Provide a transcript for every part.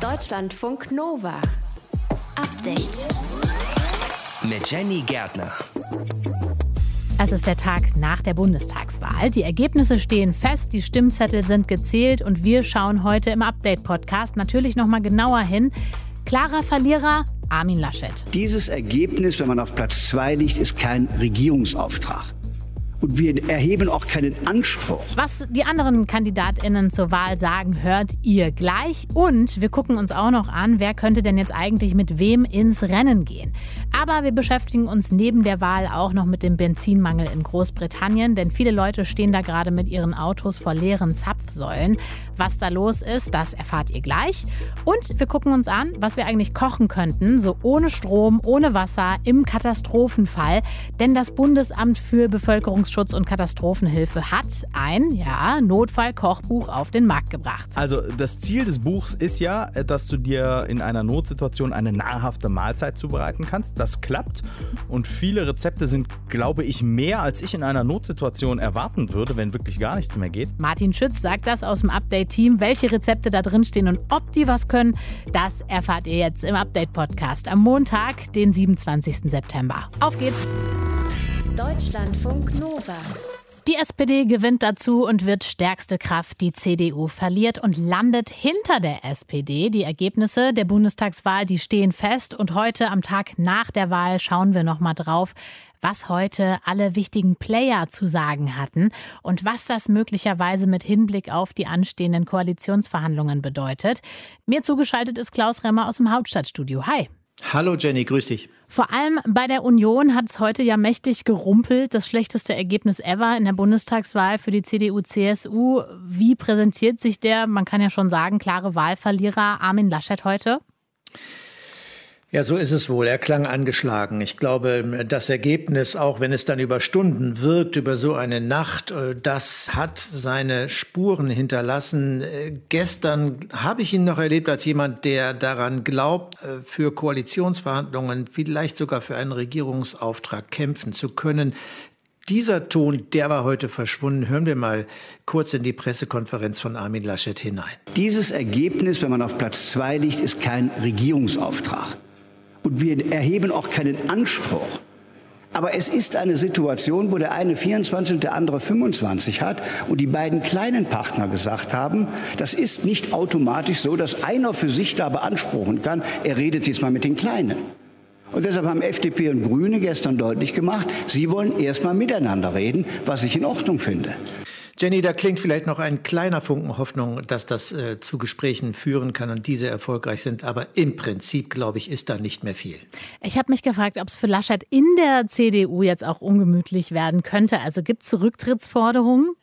Deutschlandfunk Nova. Update. Mit Jenny Gärtner. Es ist der Tag nach der Bundestagswahl. Die Ergebnisse stehen fest, die Stimmzettel sind gezählt und wir schauen heute im Update-Podcast natürlich nochmal genauer hin. Klarer Verlierer Armin Laschet. Dieses Ergebnis, wenn man auf Platz zwei liegt, ist kein Regierungsauftrag. Und wir erheben auch keinen Anspruch. Was die anderen KandidatInnen zur Wahl sagen, hört ihr gleich. Und wir gucken uns auch noch an, wer könnte denn jetzt eigentlich mit wem ins Rennen gehen. Aber wir beschäftigen uns neben der Wahl auch noch mit dem Benzinmangel in Großbritannien, denn viele Leute stehen da gerade mit ihren Autos vor leeren Zapfsäulen. Was da los ist, das erfahrt ihr gleich. Und wir gucken uns an, was wir eigentlich kochen könnten, so ohne Strom, ohne Wasser, im Katastrophenfall. Denn das Bundesamt für Bevölkerungs Verfassungsschutz und Katastrophenhilfe hat ein ja, Notfallkochbuch auf den Markt gebracht. Also das Ziel des Buchs ist ja, dass du dir in einer Notsituation eine nahrhafte Mahlzeit zubereiten kannst. Das klappt und viele Rezepte sind, glaube ich, mehr als ich in einer Notsituation erwarten würde, wenn wirklich gar nichts mehr geht. Martin Schütz sagt das aus dem Update-Team. Welche Rezepte da drin stehen und ob die was können, das erfahrt ihr jetzt im Update-Podcast am Montag, den 27. September. Auf geht's! Deutschlandfunk Nova. Die SPD gewinnt dazu und wird stärkste Kraft. Die CDU verliert und landet hinter der SPD. Die Ergebnisse der Bundestagswahl, die stehen fest. Und heute am Tag nach der Wahl schauen wir nochmal drauf, was heute alle wichtigen Player zu sagen hatten und was das möglicherweise mit Hinblick auf die anstehenden Koalitionsverhandlungen bedeutet. Mir zugeschaltet ist Klaus Remmer aus dem Hauptstadtstudio. Hi. Hallo Jenny, grüß dich. Vor allem bei der Union hat es heute ja mächtig gerumpelt. Das schlechteste Ergebnis ever in der Bundestagswahl für die CDU-CSU. Wie präsentiert sich der, man kann ja schon sagen, klare Wahlverlierer Armin Laschet heute? Ja, so ist es wohl. Er klang angeschlagen. Ich glaube, das Ergebnis, auch wenn es dann über Stunden wirkt, über so eine Nacht, äh, das hat seine Spuren hinterlassen. Äh, gestern habe ich ihn noch erlebt als jemand, der daran glaubt, äh, für Koalitionsverhandlungen, vielleicht sogar für einen Regierungsauftrag kämpfen zu können. Dieser Ton, der war heute verschwunden. Hören wir mal kurz in die Pressekonferenz von Armin Laschet hinein. Dieses Ergebnis, wenn man auf Platz zwei liegt, ist kein Regierungsauftrag. Und wir erheben auch keinen Anspruch. Aber es ist eine Situation, wo der eine 24 und der andere 25 hat und die beiden kleinen Partner gesagt haben, das ist nicht automatisch so, dass einer für sich da beanspruchen kann, er redet jetzt mal mit den Kleinen. Und deshalb haben FDP und Grüne gestern deutlich gemacht, sie wollen erst mal miteinander reden, was ich in Ordnung finde. Jenny, da klingt vielleicht noch ein kleiner Funken Hoffnung, dass das äh, zu Gesprächen führen kann und diese erfolgreich sind. Aber im Prinzip, glaube ich, ist da nicht mehr viel. Ich habe mich gefragt, ob es für Laschet in der CDU jetzt auch ungemütlich werden könnte. Also gibt es Rücktrittsforderungen?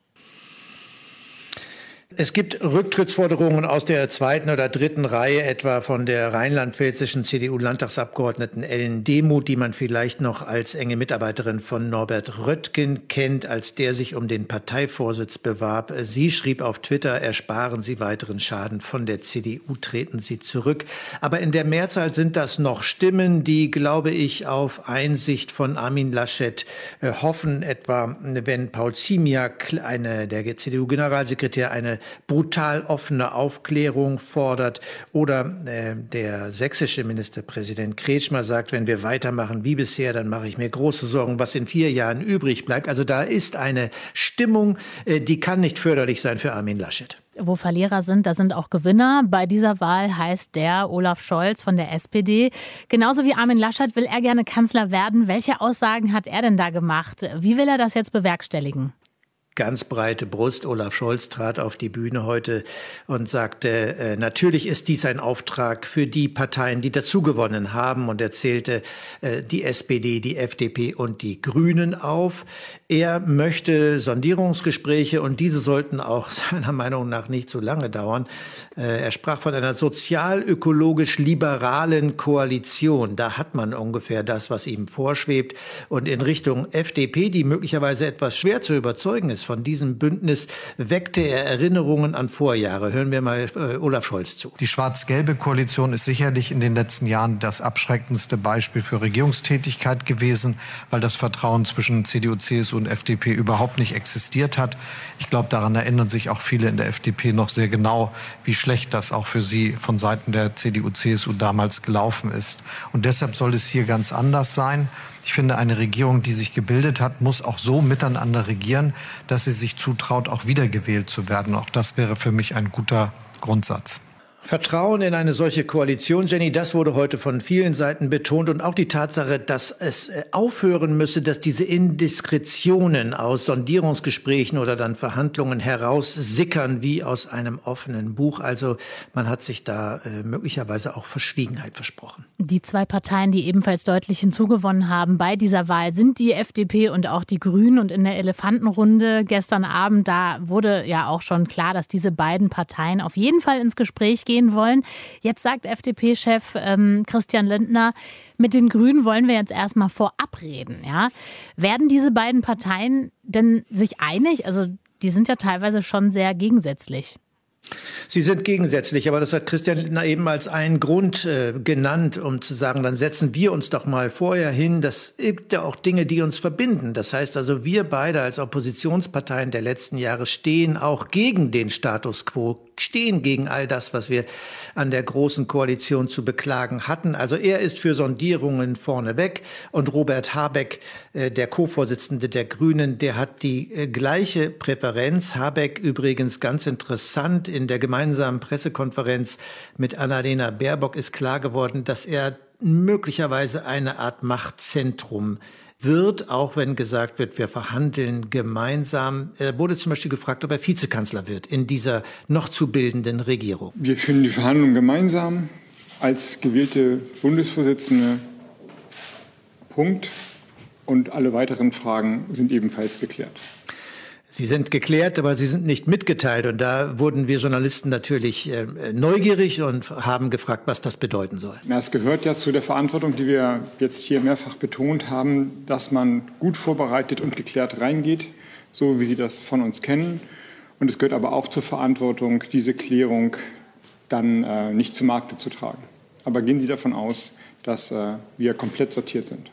Es gibt Rücktrittsforderungen aus der zweiten oder dritten Reihe, etwa von der rheinland-pfälzischen CDU-Landtagsabgeordneten Ellen Demuth, die man vielleicht noch als enge Mitarbeiterin von Norbert Röttgen kennt, als der sich um den Parteivorsitz bewarb. Sie schrieb auf Twitter, ersparen Sie weiteren Schaden von der CDU, treten Sie zurück. Aber in der Mehrzahl sind das noch Stimmen, die, glaube ich, auf Einsicht von Armin Laschet äh, hoffen, etwa wenn Paul Ziemiak, eine, der CDU-Generalsekretär, eine brutal offene Aufklärung fordert. Oder äh, der sächsische Ministerpräsident Kretschmer sagt, wenn wir weitermachen wie bisher, dann mache ich mir große Sorgen, was in vier Jahren übrig bleibt. Also da ist eine Stimmung, äh, die kann nicht förderlich sein für Armin Laschet wo Verlierer sind, da sind auch Gewinner. Bei dieser Wahl heißt der Olaf Scholz von der SPD. Genauso wie Armin Laschet will er gerne Kanzler werden. Welche Aussagen hat er denn da gemacht? Wie will er das jetzt bewerkstelligen? Ganz breite Brust. Olaf Scholz trat auf die Bühne heute und sagte, äh, natürlich ist dies ein Auftrag für die Parteien, die dazugewonnen haben und er zählte äh, die SPD, die FDP und die Grünen auf. Er möchte Sondierungsgespräche und diese sollten auch seiner Meinung nach nicht zu lange dauern. Äh, er sprach von einer sozial-ökologisch liberalen Koalition. Da hat man ungefähr das, was ihm vorschwebt. Und in Richtung FDP, die möglicherweise etwas schwer zu überzeugen ist von diesem Bündnis, weckte er Erinnerungen an Vorjahre. Hören wir mal äh, Olaf Scholz zu. Die schwarz-gelbe Koalition ist sicherlich in den letzten Jahren das abschreckendste Beispiel für Regierungstätigkeit gewesen, weil das Vertrauen zwischen CDU, CSU Und FDP überhaupt nicht existiert hat. Ich glaube, daran erinnern sich auch viele in der FDP noch sehr genau, wie schlecht das auch für sie von Seiten der CDU, CSU damals gelaufen ist. Und deshalb soll es hier ganz anders sein. Ich finde, eine Regierung, die sich gebildet hat, muss auch so miteinander regieren, dass sie sich zutraut, auch wiedergewählt zu werden. Auch das wäre für mich ein guter Grundsatz. Vertrauen in eine solche Koalition, Jenny, das wurde heute von vielen Seiten betont und auch die Tatsache, dass es äh, aufhören müsse, dass diese Indiskretionen aus Sondierungsgesprächen oder dann Verhandlungen heraussickern wie aus einem offenen Buch. Also man hat sich da äh, möglicherweise auch Verschwiegenheit versprochen. Die zwei Parteien, die ebenfalls deutlich hinzugewonnen haben bei dieser Wahl, sind die FDP und auch die Grünen. Und in der Elefantenrunde gestern Abend, da wurde ja auch schon klar, dass diese beiden Parteien auf jeden Fall ins Gespräch gehen gehen wollen. Jetzt sagt FDP-Chef ähm, Christian Lindner, mit den Grünen wollen wir jetzt erstmal vorab reden. Ja? Werden diese beiden Parteien denn sich einig? Also die sind ja teilweise schon sehr gegensätzlich. Sie sind gegensätzlich, aber das hat Christian Lindner eben als einen Grund äh, genannt, um zu sagen, dann setzen wir uns doch mal vorher hin. Das gibt ja auch Dinge, die uns verbinden. Das heißt also, wir beide als Oppositionsparteien der letzten Jahre stehen auch gegen den Status quo stehen gegen all das, was wir an der großen Koalition zu beklagen hatten. Also er ist für Sondierungen vorneweg und Robert Habeck, äh, der Co-Vorsitzende der Grünen, der hat die äh, gleiche Präferenz. Habeck übrigens ganz interessant in der gemeinsamen Pressekonferenz mit Annalena Baerbock ist klar geworden, dass er möglicherweise eine Art Machtzentrum wird, auch wenn gesagt wird, wir verhandeln gemeinsam. Er wurde zum Beispiel gefragt, ob er Vizekanzler wird in dieser noch zu bildenden Regierung. Wir führen die Verhandlungen gemeinsam als gewählte Bundesvorsitzende. Punkt. Und alle weiteren Fragen sind ebenfalls geklärt. Sie sind geklärt, aber sie sind nicht mitgeteilt. Und da wurden wir Journalisten natürlich äh, neugierig und haben gefragt, was das bedeuten soll. Na, es gehört ja zu der Verantwortung, die wir jetzt hier mehrfach betont haben, dass man gut vorbereitet und geklärt reingeht, so wie Sie das von uns kennen. Und es gehört aber auch zur Verantwortung, diese Klärung dann äh, nicht zu Markte zu tragen. Aber gehen Sie davon aus, dass äh, wir komplett sortiert sind.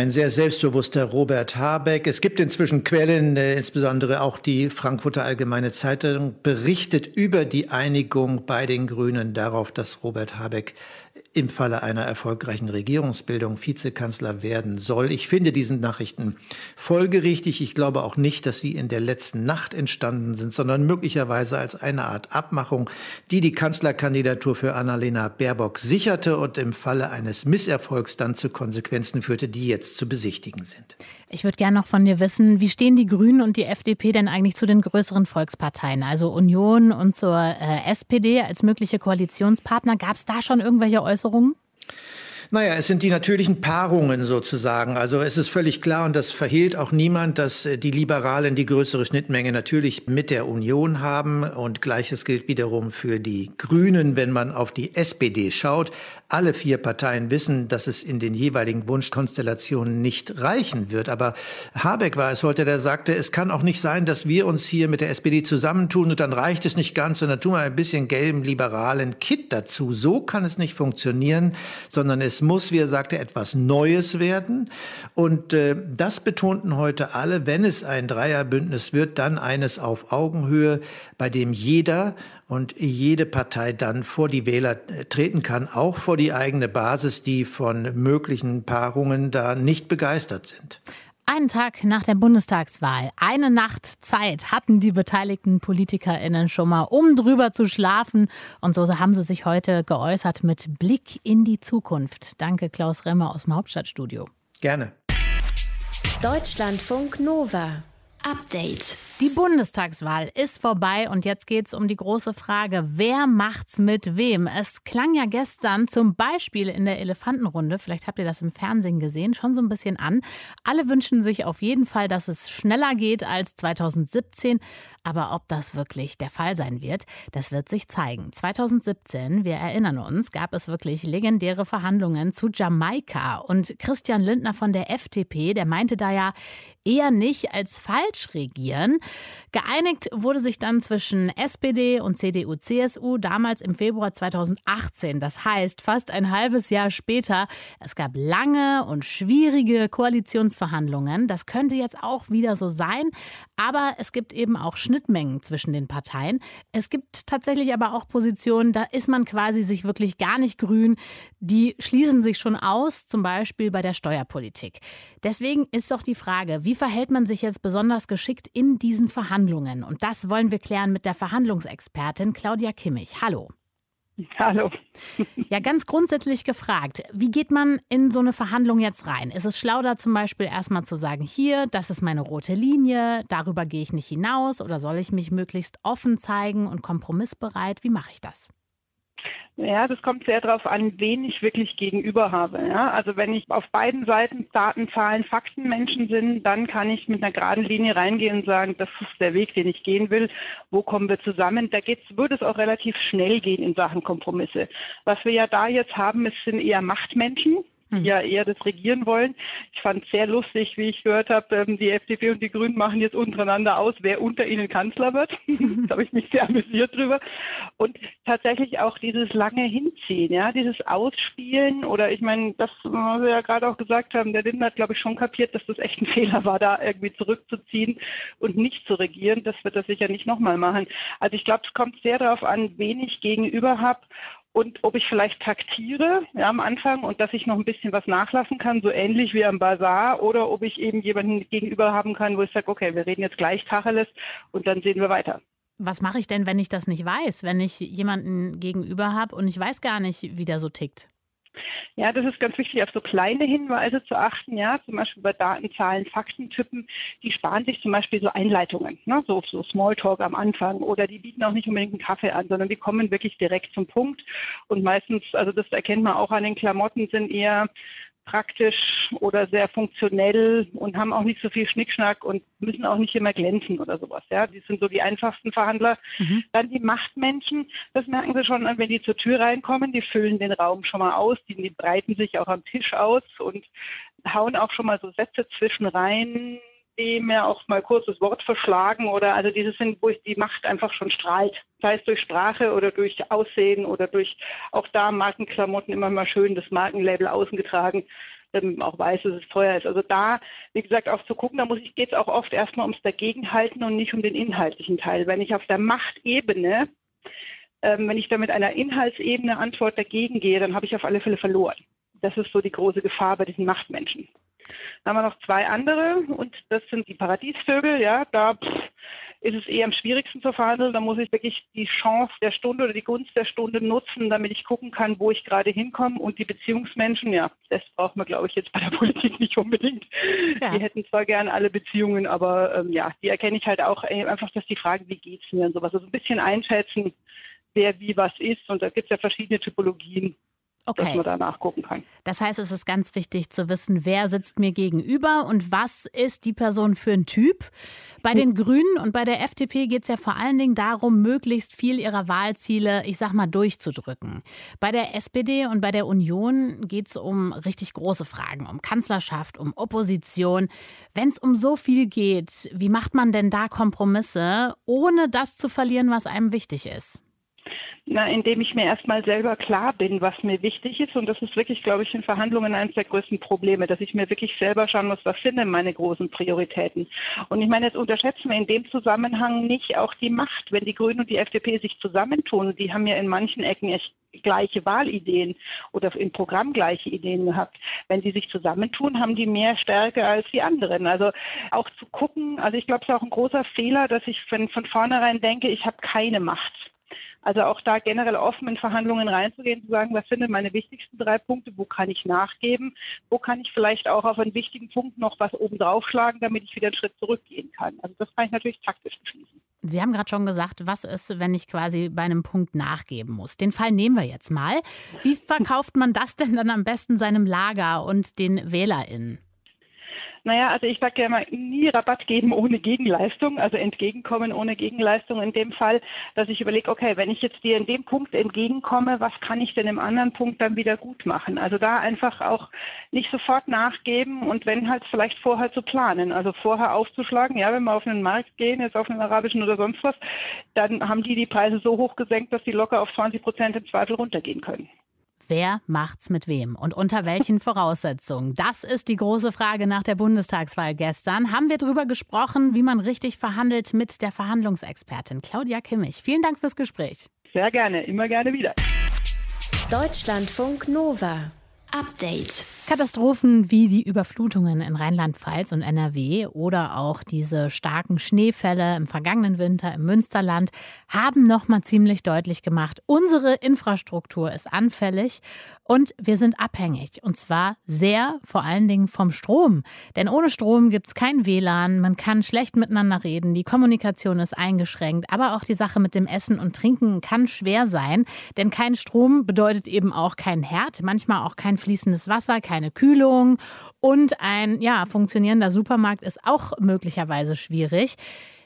Ein sehr selbstbewusster Robert Habeck. Es gibt inzwischen Quellen, äh, insbesondere auch die Frankfurter Allgemeine Zeitung berichtet über die Einigung bei den Grünen darauf, dass Robert Habeck im Falle einer erfolgreichen Regierungsbildung Vizekanzler werden soll. Ich finde diesen Nachrichten folgerichtig. Ich glaube auch nicht, dass sie in der letzten Nacht entstanden sind, sondern möglicherweise als eine Art Abmachung, die die Kanzlerkandidatur für Annalena Baerbock sicherte und im Falle eines Misserfolgs dann zu Konsequenzen führte, die jetzt zu besichtigen sind. Ich würde gerne noch von dir wissen, wie stehen die Grünen und die FDP denn eigentlich zu den größeren Volksparteien, also Union und zur äh, SPD als mögliche Koalitionspartner? Gab es da schon irgendwelche Äußerungen? Naja, es sind die natürlichen Paarungen sozusagen. Also es ist völlig klar und das verhehlt auch niemand, dass äh, die Liberalen die größere Schnittmenge natürlich mit der Union haben und gleiches gilt wiederum für die Grünen, wenn man auf die SPD schaut. Alle vier Parteien wissen, dass es in den jeweiligen Wunschkonstellationen nicht reichen wird. Aber Habeck war es heute, der sagte, es kann auch nicht sein, dass wir uns hier mit der SPD zusammentun und dann reicht es nicht ganz, sondern tun wir ein bisschen gelben liberalen Kit dazu. So kann es nicht funktionieren, sondern es muss, wie er sagte, etwas Neues werden. Und äh, das betonten heute alle, wenn es ein Dreierbündnis wird, dann eines auf Augenhöhe, bei dem jeder und jede Partei dann vor die Wähler äh, treten kann, auch vor die eigene Basis, die von möglichen Paarungen da nicht begeistert sind. Einen Tag nach der Bundestagswahl, eine Nacht Zeit hatten die beteiligten PolitikerInnen schon mal, um drüber zu schlafen. Und so haben sie sich heute geäußert mit Blick in die Zukunft. Danke, Klaus Remmer aus dem Hauptstadtstudio. Gerne. Deutschlandfunk Nova. Update. Die Bundestagswahl ist vorbei und jetzt geht es um die große Frage, wer macht's mit wem? Es klang ja gestern zum Beispiel in der Elefantenrunde, vielleicht habt ihr das im Fernsehen gesehen, schon so ein bisschen an. Alle wünschen sich auf jeden Fall, dass es schneller geht als 2017, aber ob das wirklich der Fall sein wird, das wird sich zeigen. 2017, wir erinnern uns, gab es wirklich legendäre Verhandlungen zu Jamaika und Christian Lindner von der FDP, der meinte da ja eher nicht als falsch regieren. Geeinigt wurde sich dann zwischen SPD und CDU, CSU damals im Februar 2018. Das heißt, fast ein halbes Jahr später. Es gab lange und schwierige Koalitionsverhandlungen. Das könnte jetzt auch wieder so sein. Aber es gibt eben auch Schnittmengen zwischen den Parteien. Es gibt tatsächlich aber auch Positionen, da ist man quasi sich wirklich gar nicht grün. Die schließen sich schon aus, zum Beispiel bei der Steuerpolitik. Deswegen ist doch die Frage, wie verhält man sich jetzt besonders geschickt in diesen Verhandlungen? Und das wollen wir klären mit der Verhandlungsexpertin Claudia Kimmich. Hallo. Hallo. Ja, ganz grundsätzlich gefragt, wie geht man in so eine Verhandlung jetzt rein? Ist es schlau, da zum Beispiel erstmal zu sagen, hier, das ist meine rote Linie, darüber gehe ich nicht hinaus oder soll ich mich möglichst offen zeigen und kompromissbereit? Wie mache ich das? Ja, das kommt sehr darauf an, wen ich wirklich gegenüber habe. Ja? Also wenn ich auf beiden Seiten Daten, Zahlen, Fakten Menschen sind, dann kann ich mit einer geraden Linie reingehen und sagen, das ist der Weg, den ich gehen will. Wo kommen wir zusammen? Da geht's, würde es auch relativ schnell gehen in Sachen Kompromisse. Was wir ja da jetzt haben, es sind eher Machtmenschen hm. ja eher das Regieren wollen. Ich fand es sehr lustig, wie ich gehört habe, ähm, die FDP und die Grünen machen jetzt untereinander aus, wer unter ihnen Kanzler wird. da habe ich mich sehr amüsiert drüber. Und tatsächlich auch dieses lange Hinziehen, ja, dieses Ausspielen oder ich meine, das, was wir ja gerade auch gesagt haben, der Lindner hat, glaube ich, schon kapiert, dass das echt ein Fehler war, da irgendwie zurückzuziehen und nicht zu regieren. Das wird er sicher nicht nochmal machen. Also ich glaube, es kommt sehr darauf an, wen ich gegenüber habe und ob ich vielleicht taktiere ja, am Anfang und dass ich noch ein bisschen was nachlassen kann, so ähnlich wie am Bazar, oder ob ich eben jemanden gegenüber haben kann, wo ich sage, okay, wir reden jetzt gleich Tacheles und dann sehen wir weiter. Was mache ich denn, wenn ich das nicht weiß, wenn ich jemanden gegenüber habe und ich weiß gar nicht, wie der so tickt? Ja, das ist ganz wichtig, auf so kleine Hinweise zu achten, ja, zum Beispiel bei Daten, Zahlen, Faktentypen, die sparen sich zum Beispiel so Einleitungen, ne, so, so Smalltalk am Anfang oder die bieten auch nicht unbedingt einen Kaffee an, sondern die kommen wirklich direkt zum Punkt. Und meistens, also das erkennt man auch an den Klamotten, sind eher praktisch oder sehr funktionell und haben auch nicht so viel Schnickschnack und müssen auch nicht immer glänzen oder sowas. Ja, die sind so die einfachsten Verhandler. Mhm. Dann die Machtmenschen, das merken Sie schon, wenn die zur Tür reinkommen, die füllen den Raum schon mal aus, die, die breiten sich auch am Tisch aus und hauen auch schon mal so Sätze zwischen rein, die mir auch mal kurz das Wort verschlagen oder also diese sind, wo die Macht einfach schon strahlt. Sei es durch Sprache oder durch Aussehen oder durch auch da Markenklamotten immer mal schön das Markenlabel außen getragen, damit man auch weiß, dass es teuer ist. Also da, wie gesagt, auch zu gucken, da muss ich, geht es auch oft erstmal ums Dagegenhalten und nicht um den inhaltlichen Teil. Wenn ich auf der Machtebene ähm, wenn ich da mit einer Inhaltsebene Antwort dagegen gehe, dann habe ich auf alle Fälle verloren. Das ist so die große Gefahr bei diesen Machtmenschen. Dann haben wir noch zwei andere und das sind die Paradiesvögel. Ja, da ist es eher am schwierigsten zu verhandeln. Da muss ich wirklich die Chance der Stunde oder die Gunst der Stunde nutzen, damit ich gucken kann, wo ich gerade hinkomme. Und die Beziehungsmenschen, ja, das braucht man, glaube ich, jetzt bei der Politik nicht unbedingt. Ja. Die hätten zwar gern alle Beziehungen, aber ähm, ja, die erkenne ich halt auch einfach, dass die Frage, wie geht es mir und sowas. Also ein bisschen einschätzen, wer wie was ist. Und da gibt es ja verschiedene Typologien okay. dass man da nachgucken kann. Das heißt, es ist ganz wichtig zu wissen, wer sitzt mir gegenüber und was ist die Person für ein Typ. Bei den Grünen und bei der FDP geht es ja vor allen Dingen darum, möglichst viel ihrer Wahlziele, ich sag mal, durchzudrücken. Bei der SPD und bei der Union geht es um richtig große Fragen, um Kanzlerschaft, um Opposition. Wenn es um so viel geht, wie macht man denn da Kompromisse, ohne das zu verlieren, was einem wichtig ist? Na, indem ich mir erstmal selber klar bin, was mir wichtig ist. Und das ist wirklich, glaube ich, in Verhandlungen eines der größten Probleme, dass ich mir wirklich selber schauen muss, was sind denn meine großen Prioritäten. Und ich meine, jetzt unterschätzen wir in dem Zusammenhang nicht auch die Macht. Wenn die Grünen und die FDP sich zusammentun, die haben ja in manchen Ecken echt gleiche Wahlideen oder im Programm gleiche Ideen gehabt. Wenn sie sich zusammentun, haben die mehr Stärke als die anderen. Also auch zu gucken, also ich glaube, es ist auch ein großer Fehler, dass ich von, von vornherein denke, ich habe keine Macht. Also auch da generell offen in Verhandlungen reinzugehen, zu sagen, was sind denn meine wichtigsten drei Punkte, wo kann ich nachgeben, wo kann ich vielleicht auch auf einen wichtigen Punkt noch was oben draufschlagen, damit ich wieder einen Schritt zurückgehen kann. Also das kann ich natürlich taktisch beschließen. Sie haben gerade schon gesagt, was ist, wenn ich quasi bei einem Punkt nachgeben muss? Den Fall nehmen wir jetzt mal. Wie verkauft man das denn dann am besten seinem Lager und den WählerInnen? Naja, also ich sage ja immer, nie Rabatt geben ohne Gegenleistung, also entgegenkommen ohne Gegenleistung. In dem Fall, dass ich überlege, okay, wenn ich jetzt dir in dem Punkt entgegenkomme, was kann ich denn im anderen Punkt dann wieder gut machen? Also da einfach auch nicht sofort nachgeben und wenn halt vielleicht vorher zu planen, also vorher aufzuschlagen, ja, wenn wir auf einen Markt gehen, jetzt auf einen arabischen oder sonst was, dann haben die die Preise so hoch gesenkt, dass die locker auf 20 Prozent im Zweifel runtergehen können. Wer macht's mit wem und unter welchen Voraussetzungen? Das ist die große Frage nach der Bundestagswahl gestern. Haben wir darüber gesprochen, wie man richtig verhandelt mit der Verhandlungsexpertin Claudia Kimmich. Vielen Dank fürs Gespräch. Sehr gerne, immer gerne wieder. Deutschlandfunk Nova. Update. Katastrophen wie die Überflutungen in Rheinland-Pfalz und NRW oder auch diese starken Schneefälle im vergangenen Winter im Münsterland haben noch mal ziemlich deutlich gemacht, unsere Infrastruktur ist anfällig und wir sind abhängig und zwar sehr vor allen Dingen vom Strom, denn ohne Strom gibt es kein WLAN, man kann schlecht miteinander reden, die Kommunikation ist eingeschränkt, aber auch die Sache mit dem Essen und Trinken kann schwer sein, denn kein Strom bedeutet eben auch kein Herd, manchmal auch kein fließendes Wasser, keine Kühlung und ein ja, funktionierender Supermarkt ist auch möglicherweise schwierig.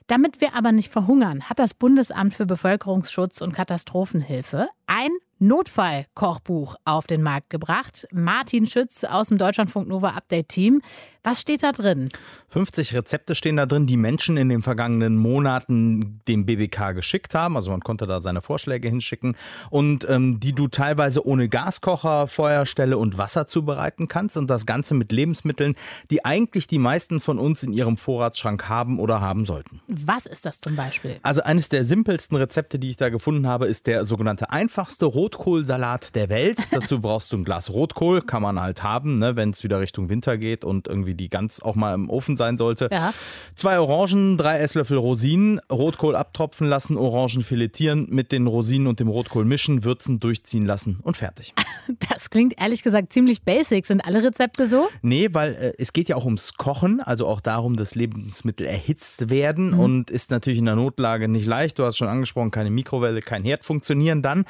Damit wir aber nicht verhungern, hat das Bundesamt für Bevölkerungsschutz und Katastrophenhilfe ein Notfallkochbuch auf den Markt gebracht. Martin Schütz aus dem Deutschlandfunk Nova Update Team. Was steht da drin? 50 Rezepte stehen da drin, die Menschen in den vergangenen Monaten dem BBK geschickt haben. Also man konnte da seine Vorschläge hinschicken und ähm, die du teilweise ohne Gaskocher, Feuerstelle und Wasser zubereiten kannst und das Ganze mit Lebensmitteln, die eigentlich die meisten von uns in ihrem Vorratsschrank haben oder haben sollten. Was ist das zum Beispiel? Also eines der simpelsten Rezepte, die ich da gefunden habe, ist der sogenannte einfachste Rotkohlsalat der Welt. Dazu brauchst du ein Glas Rotkohl, kann man halt haben, ne, wenn es wieder Richtung Winter geht und irgendwie die ganz auch mal im Ofen sein sollte. Ja. Zwei Orangen, drei Esslöffel Rosinen, Rotkohl abtropfen lassen, Orangen filetieren, mit den Rosinen und dem Rotkohl mischen, würzen, durchziehen lassen und fertig. Das klingt ehrlich gesagt ziemlich basic. Sind alle Rezepte so? Nee, weil äh, es geht ja auch ums Kochen, also auch darum, dass Lebensmittel erhitzt werden mhm. und ist natürlich in der Notlage nicht leicht. Du hast schon angesprochen, keine Mikrowelle, kein Herd funktionieren dann.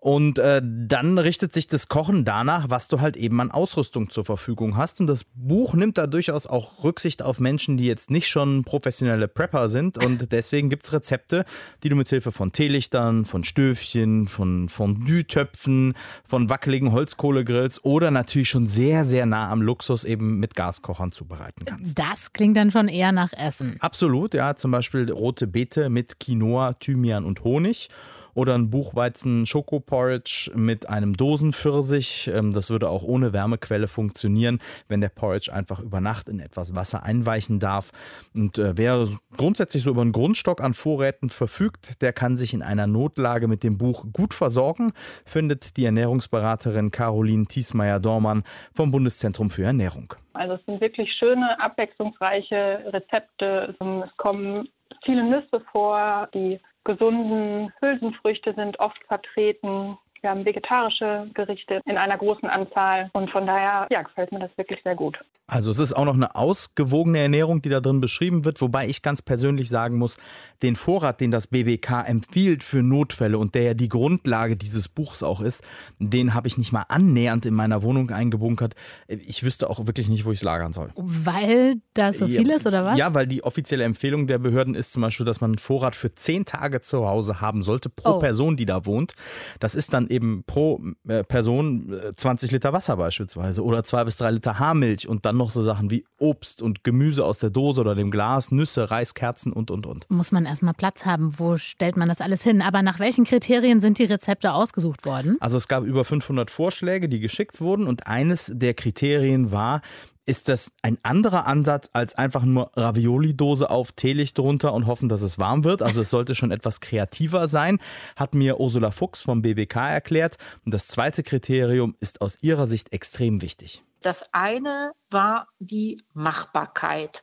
Und äh, dann richtet sich das Kochen danach, was du halt eben an Ausrüstung zur Verfügung hast. Und das Buch nimmt da durchaus auch Rücksicht auf Menschen, die jetzt nicht schon professionelle Prepper sind. Und deswegen gibt es Rezepte, die du mit Hilfe von Teelichtern, von Stöfchen, von Fondue-Töpfen, von wackeligen Holzkohlegrills oder natürlich schon sehr, sehr nah am Luxus eben mit Gaskochern zubereiten kannst. Das klingt dann schon eher nach Essen. Absolut, ja. Zum Beispiel rote Beete mit Quinoa, Thymian und Honig oder ein Buchweizen Schokoporridge mit einem Dosenpfirsich. Ähm, das würde auch ohne Wärmequelle funktionieren, wenn der Porridge einfach über Nacht in etwas Wasser einweichen darf. Und äh, wer grundsätzlich so über einen Grundstock an Vorräten verfügt, der kann sich in einer Notlage mit dem Buch gut versorgen, findet die Ernährungsberaterin Caroline Thiesmeier-Dormann vom Bundeszentrum für Ernährung. Also es sind wirklich schöne, abwechslungsreiche Rezepte. Es kommen viele Nüsse vor, die gesunden Hülsenfrüchte sind oft vertreten. Wir haben vegetarische Gerichte in einer großen Anzahl und von daher ja, gefällt mir das wirklich sehr gut. Also es ist auch noch eine ausgewogene Ernährung, die da drin beschrieben wird, wobei ich ganz persönlich sagen muss, den Vorrat, den das BBK empfiehlt für Notfälle und der ja die Grundlage dieses Buchs auch ist, den habe ich nicht mal annähernd in meiner Wohnung eingebunkert. Ich wüsste auch wirklich nicht, wo ich es lagern soll. Weil da so viel ja, ist oder was? Ja, weil die offizielle Empfehlung der Behörden ist zum Beispiel, dass man einen Vorrat für zehn Tage zu Hause haben sollte pro Oh. Person, die da wohnt. Das ist dann eben pro äh, Person äh, 20 Liter Wasser beispielsweise oder zwei bis drei Liter Haarmilch und dann noch so Sachen wie Obst und Gemüse aus der Dose oder dem Glas, Nüsse, Reis, Kerzen und und und. Muss man erstmal Platz haben. Wo stellt man das alles hin? Aber nach welchen Kriterien sind die Rezepte ausgesucht worden? Also es gab über 500 Vorschläge, die geschickt wurden und eines der Kriterien war, ist das ein anderer Ansatz als einfach nur Ravioli-Dose auf Teelicht drunter und hoffen, dass es warm wird? Also es sollte schon etwas kreativer sein, hat mir Ursula Fuchs vom BBK erklärt. Und das zweite Kriterium ist aus ihrer Sicht extrem wichtig. Das eine war die Machbarkeit.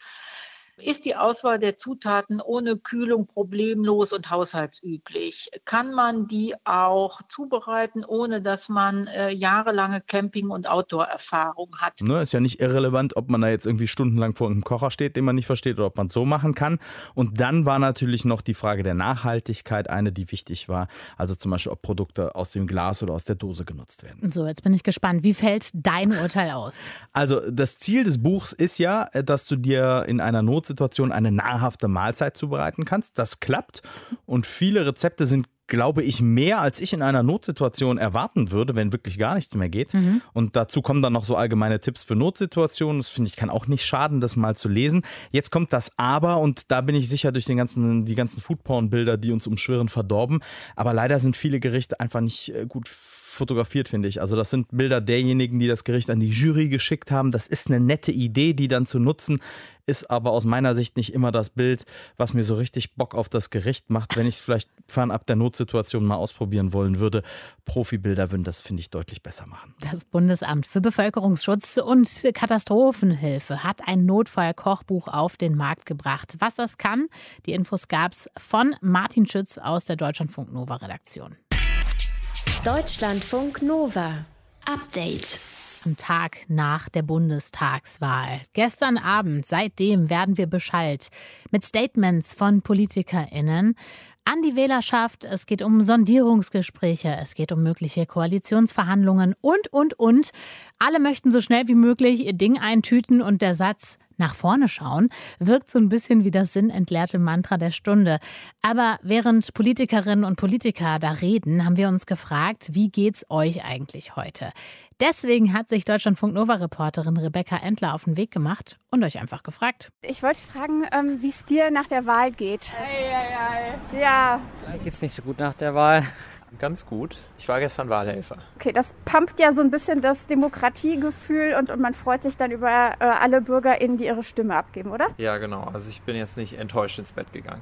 Ist die Auswahl der Zutaten ohne Kühlung problemlos und haushaltsüblich? Kann man die auch zubereiten, ohne dass man äh, jahrelange Camping- und Outdoor-Erfahrung hat? Ne, ist ja nicht irrelevant, ob man da jetzt irgendwie stundenlang vor einem Kocher steht, den man nicht versteht, oder ob man es so machen kann. Und dann war natürlich noch die Frage der Nachhaltigkeit eine, die wichtig war. Also zum Beispiel, ob Produkte aus dem Glas oder aus der Dose genutzt werden. So, jetzt bin ich gespannt. Wie fällt dein Urteil aus? Also das Ziel des Buchs ist ja, dass du dir in einer Notsituation eine nahrhafte Mahlzeit zubereiten kannst. Das klappt und viele Rezepte sind glaube ich, mehr als ich in einer Notsituation erwarten würde, wenn wirklich gar nichts mehr geht. Mhm. Und dazu kommen dann noch so allgemeine Tipps für Notsituationen. Das finde ich kann auch nicht schaden, das mal zu lesen. Jetzt kommt das Aber und da bin ich sicher durch den ganzen, die ganzen Foodporn-Bilder, die uns umschwirren, verdorben. Aber leider sind viele Gerichte einfach nicht äh, gut fotografiert, finde ich. Also das sind Bilder derjenigen, die das Gericht an die Jury geschickt haben. Das ist eine nette Idee, die dann zu nutzen, ist aber aus meiner Sicht nicht immer das Bild, was mir so richtig Bock auf das Gericht macht, wenn ich es vielleicht fernab der Notsituation mal ausprobieren wollen würde. Profibilder würden das, finde ich, deutlich besser machen. Das Bundesamt für Bevölkerungsschutz und Katastrophenhilfe hat ein Notfallkochbuch auf den Markt gebracht. Was das kann, die Infos gab es von Martin Schütz aus der Deutschlandfunk Nova Redaktion. Deutschlandfunk Nova. Update. Am Tag nach der Bundestagswahl. Gestern Abend, seitdem werden wir beschallt mit Statements von PolitikerInnen an die Wählerschaft. Es geht um Sondierungsgespräche, es geht um mögliche Koalitionsverhandlungen und, und, und. Alle möchten so schnell wie möglich ihr Ding eintüten und der Satz, nach vorne schauen, wirkt so ein bisschen wie das sinnentleerte Mantra der Stunde. Aber während Politikerinnen und Politiker da reden, haben wir uns gefragt, wie geht's euch eigentlich heute? Deswegen hat sich Deutschlandfunk Nova-Reporterin Rebecca Entler auf den Weg gemacht und euch einfach gefragt. Ich wollte fragen, ähm, wie es dir nach der Wahl geht. Ei, ei, ei. Ja. Geht's nicht so gut nach der Wahl. Ganz gut. Ich war gestern Wahlhelfer. Okay, das pumpt ja so ein bisschen das Demokratiegefühl und, und man freut sich dann über äh, alle BürgerInnen, die ihre Stimme abgeben, oder? Ja, genau. Also ich bin jetzt nicht enttäuscht ins Bett gegangen.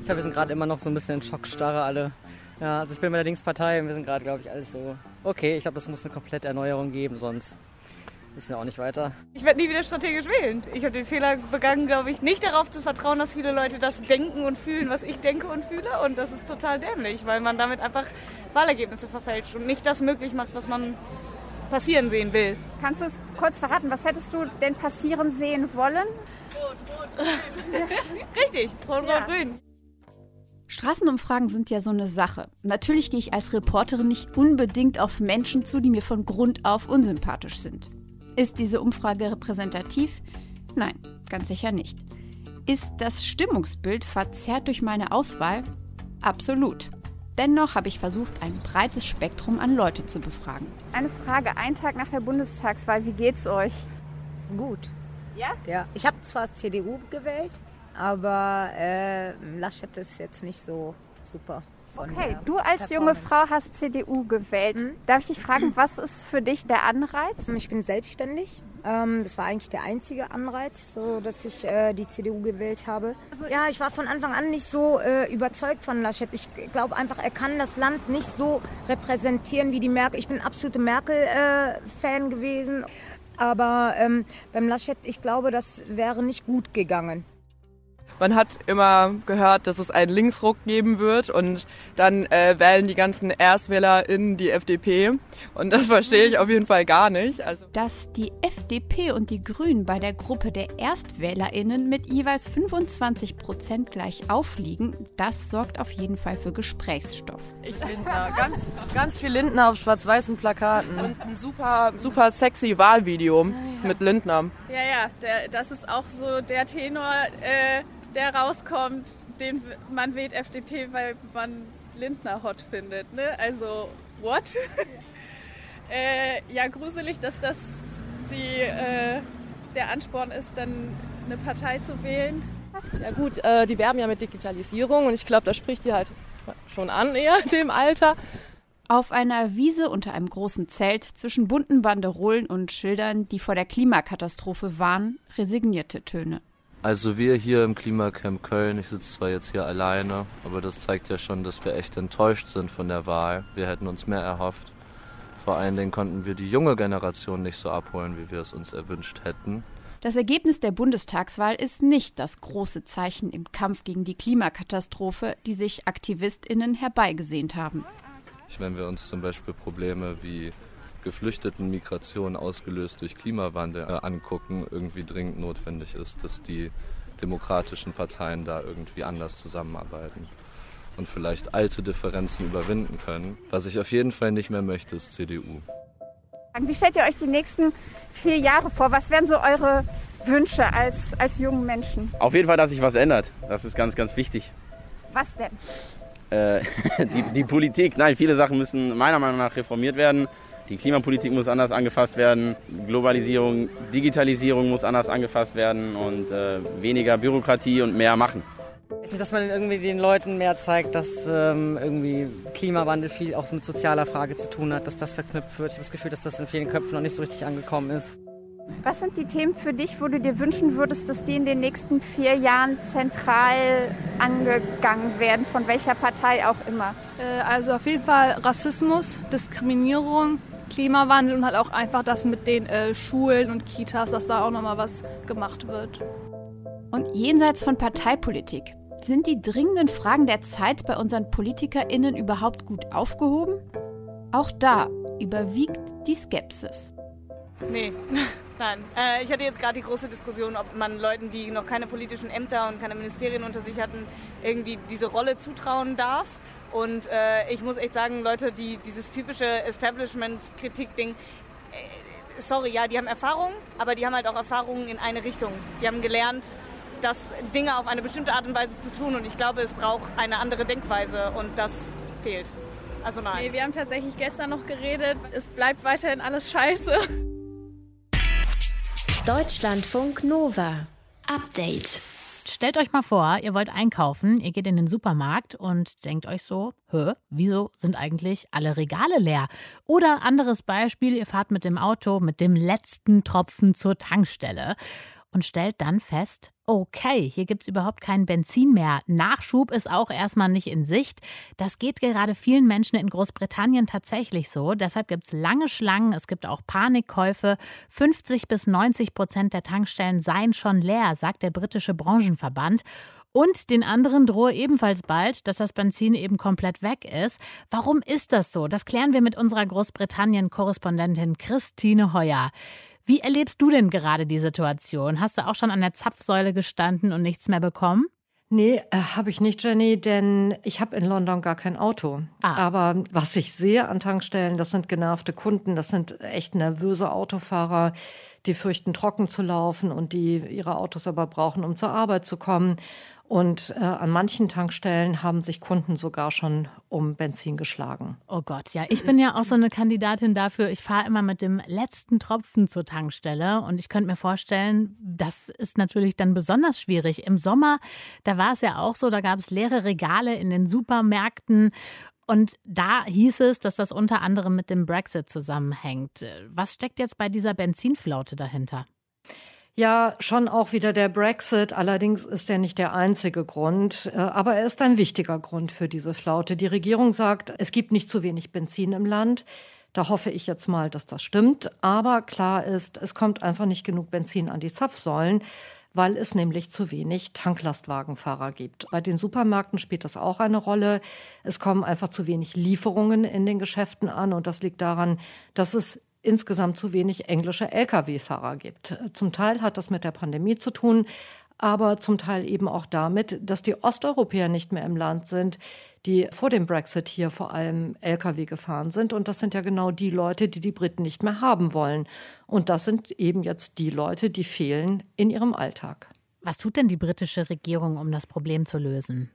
Ich glaube, wir sind gerade immer noch so ein bisschen in Schockstarre alle. Ja, also ich bin bei der Linkspartei und wir sind gerade, glaube ich, alles so, okay, ich glaube, es muss eine komplette Erneuerung geben, sonst wissen wir auch nicht weiter. Ich werde nie wieder strategisch wählen. Ich habe den Fehler begangen, glaube ich, nicht darauf zu vertrauen, dass viele Leute das denken und fühlen, was ich denke und fühle. Und das ist total dämlich, weil man damit einfach Wahlergebnisse verfälscht und nicht das möglich macht, was man passieren sehen will. Kannst du uns kurz verraten, was hättest du denn passieren sehen wollen? Rot, rot, grün. Richtig, rot, rot, grün. Straßenumfragen sind ja so eine Sache. Natürlich gehe ich als Reporterin nicht unbedingt auf Menschen zu, die mir von Grund auf unsympathisch sind. Ist diese Umfrage repräsentativ? Nein, ganz sicher nicht. Ist das Stimmungsbild verzerrt durch meine Auswahl? Absolut. Dennoch habe ich versucht, ein breites Spektrum an Leute zu befragen. Eine Frage, ein Tag nach der Bundestagswahl, wie geht's euch? Gut. Ja? Ja, ich habe zwar CDU gewählt, aber äh, Laschet ist jetzt nicht so super. Okay, du als junge Frau hast CDU gewählt. Mhm. Darf ich dich fragen, was ist für dich der Anreiz? Ich bin selbstständig. Ähm, das war eigentlich der einzige Anreiz, so dass ich äh, die CDU gewählt habe. Ja, ich war von Anfang an nicht so äh, überzeugt von Laschet. Ich glaube einfach, er kann das Land nicht so repräsentieren wie die Merkel. Ich bin absolute Merkel-Fan gewesen. Aber ähm, beim Laschet, ich glaube, das wäre nicht gut gegangen. Man hat immer gehört, dass es einen Linksruck geben wird und dann äh, wählen die ganzen ErstwählerInnen die FDP. Und das verstehe ich auf jeden Fall gar nicht. Also Dass die FDP und die Grünen bei der Gruppe der ErstwählerInnen mit jeweils 25 Prozent gleich aufliegen, das sorgt auf jeden Fall für Gesprächsstoff. Ich Lindner, ganz, ganz viel Lindner auf schwarz-weißen Plakaten. Und ein super, super sexy Wahlvideo mit Lindner. Ja, ja, der, das ist auch so der Tenor, äh, der rauskommt, den man wählt FDP, weil man Lindner hot findet. Ne? Also, what? äh, ja, gruselig, dass das die, äh, der Ansporn ist, dann eine Partei zu wählen. Ja gut, äh, die werben ja mit Digitalisierung und ich glaube, da spricht die halt schon an eher in dem Alter. Auf einer Wiese unter einem großen Zelt zwischen bunten Banderolen und Schildern, die vor der Klimakatastrophe warnen, resignierte Töne. Also wir hier im Klimacamp Köln, ich sitze zwar jetzt hier alleine, aber das zeigt ja schon, dass wir echt enttäuscht sind von der Wahl. Wir hätten uns mehr erhofft. Vor allen Dingen konnten wir die junge Generation nicht so abholen, wie wir es uns erwünscht hätten. Das Ergebnis der Bundestagswahl ist nicht das große Zeichen im Kampf gegen die Klimakatastrophe, die sich Aktivistinnen herbeigesehnt haben. Wenn wir uns zum Beispiel Probleme wie Geflüchtetenmigration ausgelöst durch Klimawandel äh, angucken, irgendwie dringend notwendig ist, dass die demokratischen Parteien da irgendwie anders zusammenarbeiten und vielleicht alte Differenzen überwinden können. Was ich auf jeden Fall nicht mehr möchte, ist CDU. Wie stellt ihr euch die nächsten vier Jahre vor? Was wären so eure Wünsche als, als jungen Menschen? Auf jeden Fall, dass sich was ändert. Das ist ganz, ganz wichtig. Was denn? Äh, die, die Politik, nein, viele Sachen müssen meiner Meinung nach reformiert werden. Die Klimapolitik muss anders angefasst werden, Globalisierung, Digitalisierung muss anders angefasst werden und äh, weniger Bürokratie und mehr machen. Dass man irgendwie den Leuten mehr zeigt, dass ähm, irgendwie Klimawandel viel auch mit sozialer Frage zu tun hat, dass das verknüpft wird. Ich habe das Gefühl, dass das in vielen Köpfen noch nicht so richtig angekommen ist. Was sind die Themen für dich, wo du dir wünschen würdest, dass die in den nächsten vier Jahren zentral angegangen werden, von welcher Partei auch immer? Äh, also auf jeden Fall Rassismus, Diskriminierung, Klimawandel und halt auch einfach das mit den äh, Schulen und Kitas, dass da auch nochmal was gemacht wird. Und jenseits von Parteipolitik, sind die dringenden Fragen der Zeit bei unseren PolitikerInnen überhaupt gut aufgehoben? Auch da überwiegt die Skepsis. Nee, nein. Äh, ich hatte jetzt gerade die große Diskussion, ob man Leuten, die noch keine politischen Ämter und keine Ministerien unter sich hatten, irgendwie diese Rolle zutrauen darf. Und äh, ich muss echt sagen, Leute, die dieses typische Establishment-Kritik-Ding, äh, sorry, ja, die haben Erfahrung, aber die haben halt auch Erfahrungen in eine Richtung. Die haben gelernt, das Dinge auf eine bestimmte Art und Weise zu tun. Und ich glaube, es braucht eine andere Denkweise und das fehlt. Also nein. Nee, wir haben tatsächlich gestern noch geredet. Es bleibt weiterhin alles scheiße. Deutschlandfunk Nova. Update. Stellt euch mal vor, ihr wollt einkaufen, ihr geht in den Supermarkt und denkt euch so, hä, wieso sind eigentlich alle Regale leer? Oder anderes Beispiel, ihr fahrt mit dem Auto mit dem letzten Tropfen zur Tankstelle und stellt dann fest, okay, hier gibt es überhaupt kein Benzin mehr. Nachschub ist auch erstmal nicht in Sicht. Das geht gerade vielen Menschen in Großbritannien tatsächlich so. Deshalb gibt es lange Schlangen, es gibt auch Panikkäufe. 50 bis 90 Prozent der Tankstellen seien schon leer, sagt der britische Branchenverband. Und den anderen drohe ebenfalls bald, dass das Benzin eben komplett weg ist. Warum ist das so? Das klären wir mit unserer Großbritannien-Korrespondentin Christine Heuer. Wie erlebst du denn gerade die Situation? Hast du auch schon an der Zapfsäule gestanden und nichts mehr bekommen? Nee, äh, habe ich nicht, Jenny, denn ich habe in London gar kein Auto. Ah. Aber was ich sehe an Tankstellen, das sind genervte Kunden, das sind echt nervöse Autofahrer, die fürchten, trocken zu laufen und die ihre Autos aber brauchen, um zur Arbeit zu kommen. Und äh, an manchen Tankstellen haben sich Kunden sogar schon um Benzin geschlagen. Oh Gott, ja. Ich bin ja auch so eine Kandidatin dafür. Ich fahre immer mit dem letzten Tropfen zur Tankstelle. Und ich könnte mir vorstellen, das ist natürlich dann besonders schwierig. Im Sommer, da war es ja auch so, da gab es leere Regale in den Supermärkten. Und da hieß es, dass das unter anderem mit dem Brexit zusammenhängt. Was steckt jetzt bei dieser Benzinflaute dahinter? Ja, schon auch wieder der Brexit. Allerdings ist er nicht der einzige Grund, äh, aber er ist ein wichtiger Grund für diese Flaute. Die Regierung sagt, es gibt nicht zu wenig Benzin im Land. Da hoffe ich jetzt mal, dass das stimmt. Aber klar ist, es kommt einfach nicht genug Benzin an die Zapfsäulen, weil es nämlich zu wenig Tanklastwagenfahrer gibt. Bei den Supermärkten spielt das auch eine Rolle. Es kommen einfach zu wenig Lieferungen in den Geschäften an und das liegt daran, dass es insgesamt zu wenig englische Lkw-Fahrer gibt. Zum Teil hat das mit der Pandemie zu tun, aber zum Teil eben auch damit, dass die Osteuropäer nicht mehr im Land sind, die vor dem Brexit hier vor allem Lkw gefahren sind. Und das sind ja genau die Leute, die die Briten nicht mehr haben wollen. Und das sind eben jetzt die Leute, die fehlen in ihrem Alltag. Was tut denn die britische Regierung, um das Problem zu lösen?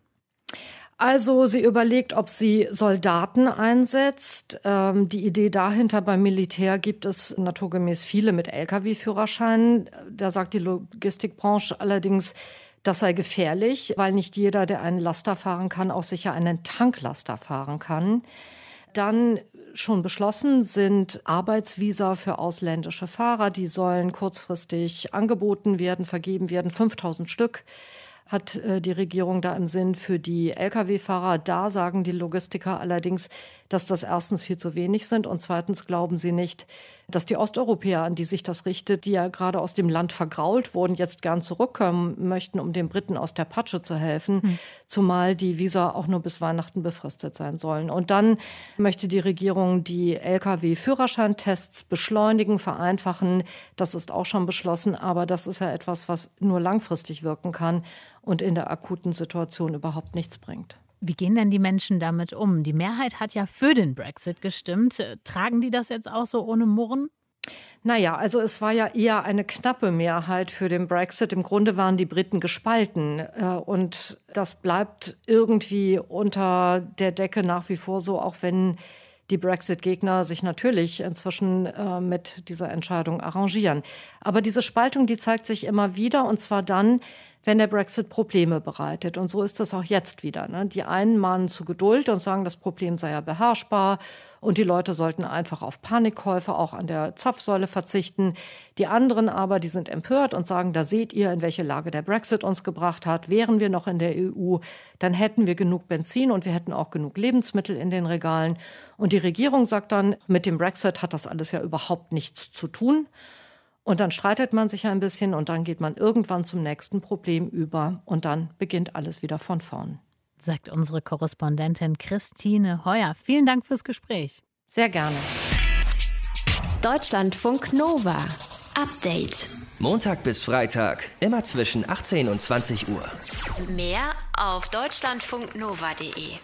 Also sie überlegt, ob sie Soldaten einsetzt. Ähm, die Idee dahinter beim Militär gibt es naturgemäß viele mit Lkw-Führerscheinen. Da sagt die Logistikbranche allerdings, das sei gefährlich, weil nicht jeder, der einen Laster fahren kann, auch sicher einen Tanklaster fahren kann. Dann schon beschlossen sind Arbeitsvisa für ausländische Fahrer. Die sollen kurzfristig angeboten werden, vergeben werden, 5000 Stück. Hat äh, die Regierung da im Sinn für die Lkw-Fahrer. Da sagen die Logistiker allerdings, dass das erstens viel zu wenig sind und zweitens glauben sie nicht, dass die Osteuropäer, an die sich das richtet, die ja gerade aus dem Land vergrault wurden, jetzt gern zurückkommen möchten, um den Briten aus der Patsche zu helfen, hm. zumal die Visa auch nur bis Weihnachten befristet sein sollen. Und dann möchte die Regierung die Lkw-Führerscheintests beschleunigen, vereinfachen. Das ist auch schon beschlossen, aber das ist ja etwas, was nur langfristig wirken kann und in der akuten Situation überhaupt nichts bringt. Wie gehen denn die Menschen damit um? Die Mehrheit hat ja für den Brexit gestimmt. Tragen die das jetzt auch so ohne Murren? Naja, also es war ja eher eine knappe Mehrheit für den Brexit. Im Grunde waren die Briten gespalten. Äh, und das bleibt irgendwie unter der Decke nach wie vor so, auch wenn die Brexit-Gegner sich natürlich inzwischen äh, mit dieser Entscheidung arrangieren. Aber diese Spaltung, die zeigt sich immer wieder und zwar dann, wenn der Brexit Probleme bereitet. Und so ist es auch jetzt wieder. Ne? Die einen mahnen zu Geduld und sagen, das Problem sei ja beherrschbar und die Leute sollten einfach auf Panikkäufe auch an der Zapfsäule verzichten. Die anderen aber, die sind empört und sagen, da seht ihr, in welche Lage der Brexit uns gebracht hat. Wären wir noch in der EU, dann hätten wir genug Benzin und wir hätten auch genug Lebensmittel in den Regalen. Und die Regierung sagt dann, mit dem Brexit hat das alles ja überhaupt nichts zu tun. Und dann streitet man sich ein bisschen und dann geht man irgendwann zum nächsten Problem über und dann beginnt alles wieder von vorn. Sagt unsere Korrespondentin Christine Heuer. Vielen Dank fürs Gespräch. Sehr gerne. Deutschlandfunk Nova. Update. Montag bis Freitag, immer zwischen 18 und 20 Uhr. Mehr auf deutschlandfunknova.de.